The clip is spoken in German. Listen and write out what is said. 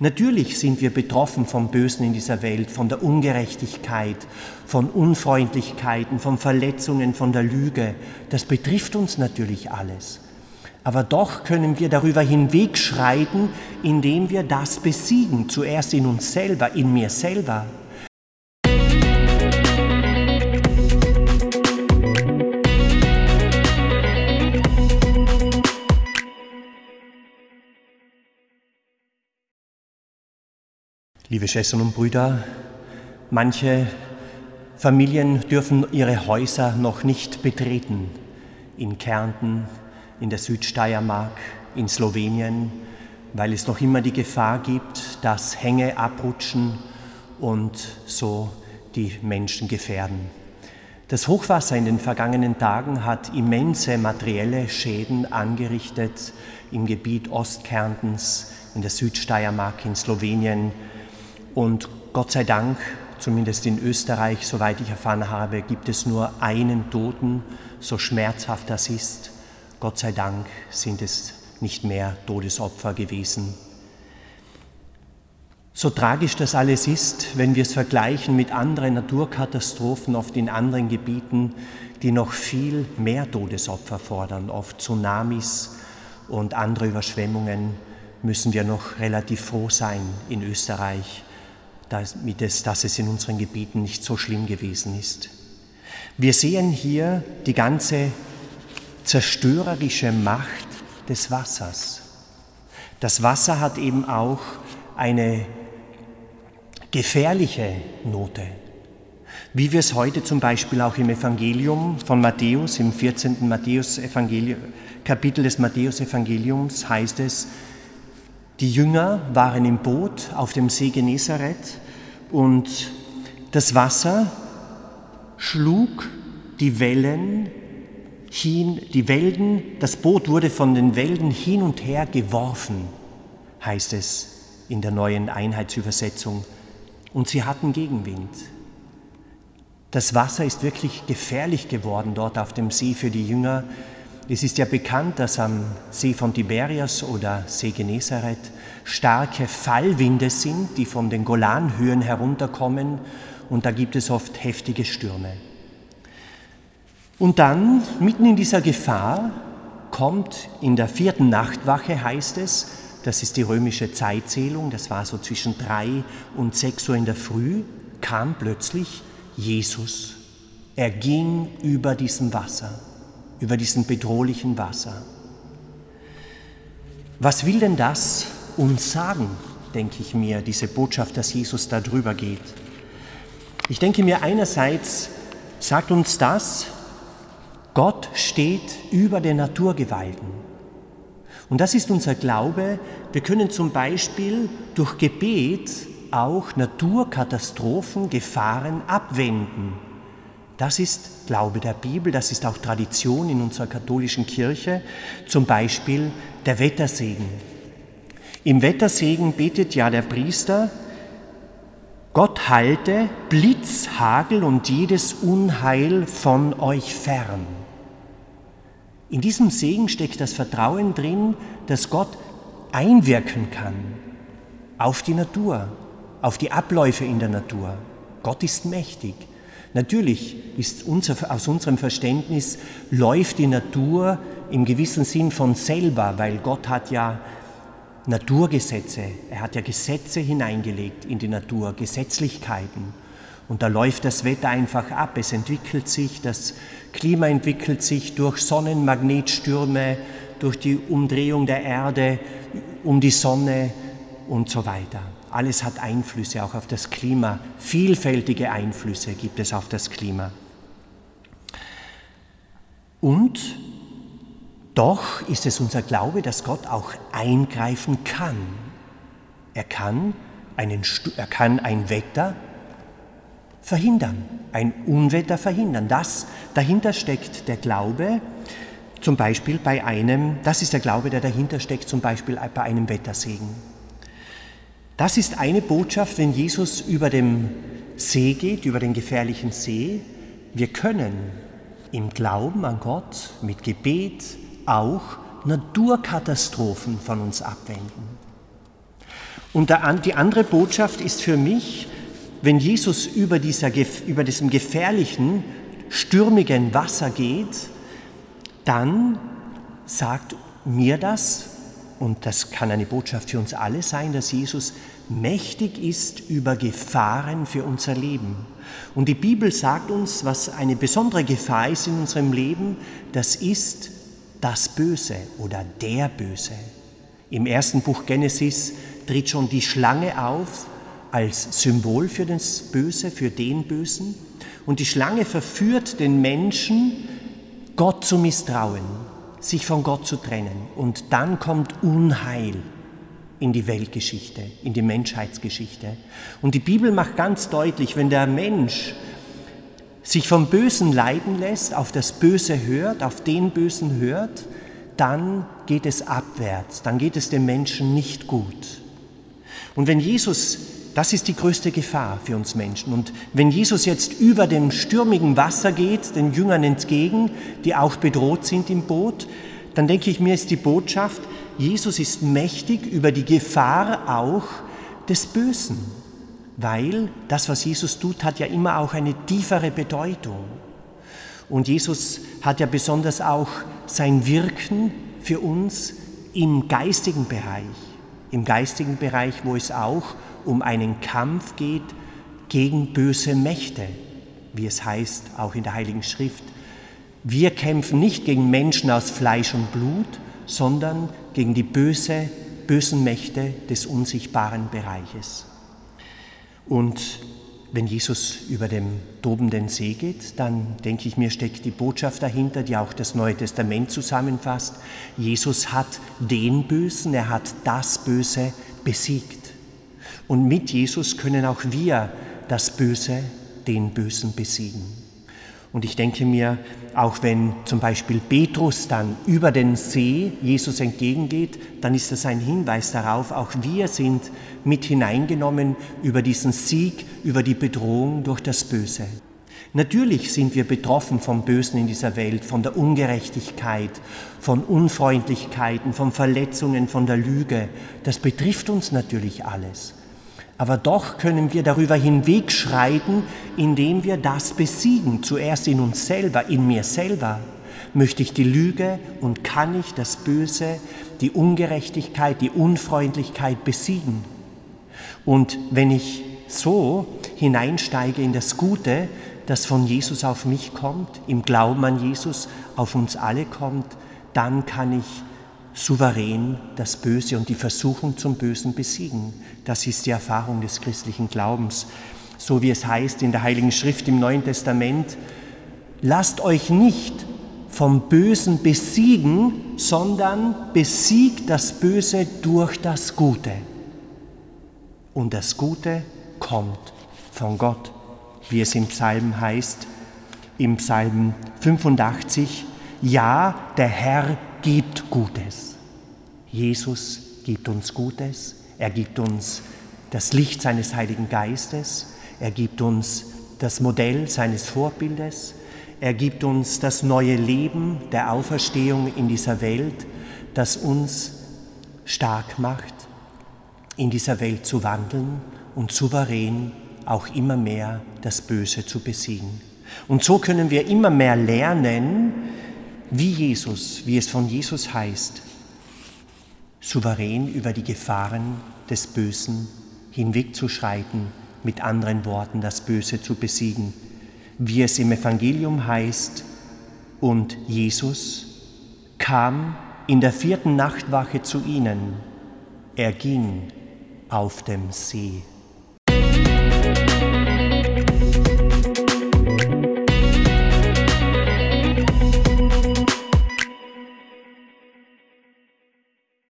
Natürlich sind wir betroffen vom Bösen in dieser Welt, von der Ungerechtigkeit, von Unfreundlichkeiten, von Verletzungen, von der Lüge. Das betrifft uns natürlich alles. Aber doch können wir darüber hinwegschreiten, indem wir das besiegen, zuerst in uns selber, in mir selber. Liebe Schwestern und Brüder, manche Familien dürfen ihre Häuser noch nicht betreten. In Kärnten, in der Südsteiermark, in Slowenien, weil es noch immer die Gefahr gibt, dass Hänge abrutschen und so die Menschen gefährden. Das Hochwasser in den vergangenen Tagen hat immense materielle Schäden angerichtet im Gebiet Ostkärntens, in der Südsteiermark, in Slowenien, und Gott sei Dank, zumindest in Österreich, soweit ich erfahren habe, gibt es nur einen Toten, so schmerzhaft das ist. Gott sei Dank sind es nicht mehr Todesopfer gewesen. So tragisch das alles ist, wenn wir es vergleichen mit anderen Naturkatastrophen oft in anderen Gebieten, die noch viel mehr Todesopfer fordern, oft Tsunamis und andere Überschwemmungen, müssen wir noch relativ froh sein in Österreich, damit es, dass es in unseren Gebieten nicht so schlimm gewesen ist. Wir sehen hier die ganze zerstörerische Macht des Wassers. Das Wasser hat eben auch eine gefährliche Note. Wie wir es heute zum Beispiel auch im Evangelium von Matthäus, im 14. Matthäus Kapitel des Matthäus-Evangeliums heißt es, die Jünger waren im Boot auf dem See Genezareth und das Wasser schlug die Wellen hin, die Wellen, das Boot wurde von den Wellen hin und her geworfen, heißt es in der neuen Einheitsübersetzung. Und sie hatten Gegenwind. Das Wasser ist wirklich gefährlich geworden dort auf dem See für die Jünger. Es ist ja bekannt, dass am See von Tiberias oder See Genezareth starke Fallwinde sind, die von den Golanhöhen herunterkommen und da gibt es oft heftige Stürme. Und dann, mitten in dieser Gefahr, kommt in der vierten Nachtwache, heißt es, das ist die römische Zeitzählung, das war so zwischen drei und sechs Uhr in der Früh, kam plötzlich Jesus. Er ging über diesem Wasser, über diesem bedrohlichen Wasser. Was will denn das uns sagen, denke ich mir, diese Botschaft, dass Jesus da drüber geht. Ich denke mir, einerseits sagt uns das, Gott steht über den Naturgewalten. Und das ist unser Glaube. Wir können zum Beispiel durch Gebet auch Naturkatastrophen, Gefahren abwenden. Das ist Glaube der Bibel, das ist auch Tradition in unserer katholischen Kirche, zum Beispiel der Wettersegen. Im Wettersegen betet ja der Priester, Gott halte Blitz, Hagel und jedes Unheil von euch fern. In diesem Segen steckt das Vertrauen drin, dass Gott einwirken kann auf die Natur, auf die Abläufe in der Natur. Gott ist mächtig. Natürlich ist unser, aus unserem Verständnis läuft die Natur im gewissen Sinn von selber, weil Gott hat ja Naturgesetze. Er hat ja Gesetze hineingelegt in die Natur, Gesetzlichkeiten. Und da läuft das Wetter einfach ab. Es entwickelt sich, das Klima entwickelt sich durch Sonnenmagnetstürme, durch die Umdrehung der Erde um die Sonne und so weiter. Alles hat Einflüsse auch auf das Klima. Vielfältige Einflüsse gibt es auf das Klima. Und doch ist es unser Glaube, dass Gott auch eingreifen kann. Er kann, einen, er kann ein Wetter verhindern, ein Unwetter verhindern. Das dahinter steckt der Glaube, zum Beispiel bei einem, das ist der Glaube, der dahinter steckt, zum Beispiel bei einem Wettersegen. Das ist eine Botschaft, wenn Jesus über dem See geht, über den gefährlichen See. Wir können im Glauben an Gott, mit Gebet, auch Naturkatastrophen von uns abwenden. Und die andere Botschaft ist für mich, wenn Jesus über, dieser, über diesem gefährlichen, stürmigen Wasser geht, dann sagt mir das, und das kann eine Botschaft für uns alle sein, dass Jesus mächtig ist über Gefahren für unser Leben. Und die Bibel sagt uns, was eine besondere Gefahr ist in unserem Leben, das ist das Böse oder der Böse. Im ersten Buch Genesis tritt schon die Schlange auf als Symbol für das Böse, für den Bösen. Und die Schlange verführt den Menschen, Gott zu misstrauen, sich von Gott zu trennen. Und dann kommt Unheil in die Weltgeschichte, in die Menschheitsgeschichte. Und die Bibel macht ganz deutlich, wenn der Mensch sich vom Bösen leiden lässt, auf das Böse hört, auf den Bösen hört, dann geht es abwärts, dann geht es dem Menschen nicht gut. Und wenn Jesus, das ist die größte Gefahr für uns Menschen, und wenn Jesus jetzt über dem stürmigen Wasser geht, den Jüngern entgegen, die auch bedroht sind im Boot, dann denke ich mir, ist die Botschaft, Jesus ist mächtig über die Gefahr auch des Bösen, weil das, was Jesus tut, hat ja immer auch eine tiefere Bedeutung. Und Jesus hat ja besonders auch sein Wirken für uns im geistigen Bereich, im geistigen Bereich, wo es auch um einen Kampf geht gegen böse Mächte, wie es heißt auch in der Heiligen Schrift. Wir kämpfen nicht gegen Menschen aus Fleisch und Blut, sondern gegen die böse, bösen Mächte des unsichtbaren Bereiches. Und wenn Jesus über dem tobenden See geht, dann denke ich mir, steckt die Botschaft dahinter, die auch das Neue Testament zusammenfasst. Jesus hat den Bösen, er hat das Böse besiegt. Und mit Jesus können auch wir das Böse, den Bösen besiegen. Und ich denke mir, auch wenn zum Beispiel Petrus dann über den See Jesus entgegengeht, dann ist das ein Hinweis darauf, auch wir sind mit hineingenommen über diesen Sieg, über die Bedrohung durch das Böse. Natürlich sind wir betroffen vom Bösen in dieser Welt, von der Ungerechtigkeit, von Unfreundlichkeiten, von Verletzungen, von der Lüge. Das betrifft uns natürlich alles. Aber doch können wir darüber hinwegschreiten, indem wir das besiegen. Zuerst in uns selber, in mir selber. Möchte ich die Lüge und kann ich das Böse, die Ungerechtigkeit, die Unfreundlichkeit besiegen? Und wenn ich so hineinsteige in das Gute, das von Jesus auf mich kommt, im Glauben an Jesus auf uns alle kommt, dann kann ich souverän das Böse und die Versuchung zum Bösen besiegen. Das ist die Erfahrung des christlichen Glaubens. So wie es heißt in der Heiligen Schrift im Neuen Testament, lasst euch nicht vom Bösen besiegen, sondern besiegt das Böse durch das Gute. Und das Gute kommt von Gott, wie es im Psalm heißt, im Psalm 85, ja, der Herr gibt Gutes. Jesus gibt uns Gutes, er gibt uns das Licht seines Heiligen Geistes, er gibt uns das Modell seines Vorbildes, er gibt uns das neue Leben der Auferstehung in dieser Welt, das uns stark macht, in dieser Welt zu wandeln und souverän auch immer mehr das Böse zu besiegen. Und so können wir immer mehr lernen, wie Jesus, wie es von Jesus heißt, souverän über die Gefahren des Bösen hinwegzuschreiten, mit anderen Worten das Böse zu besiegen, wie es im Evangelium heißt, und Jesus kam in der vierten Nachtwache zu ihnen, er ging auf dem See.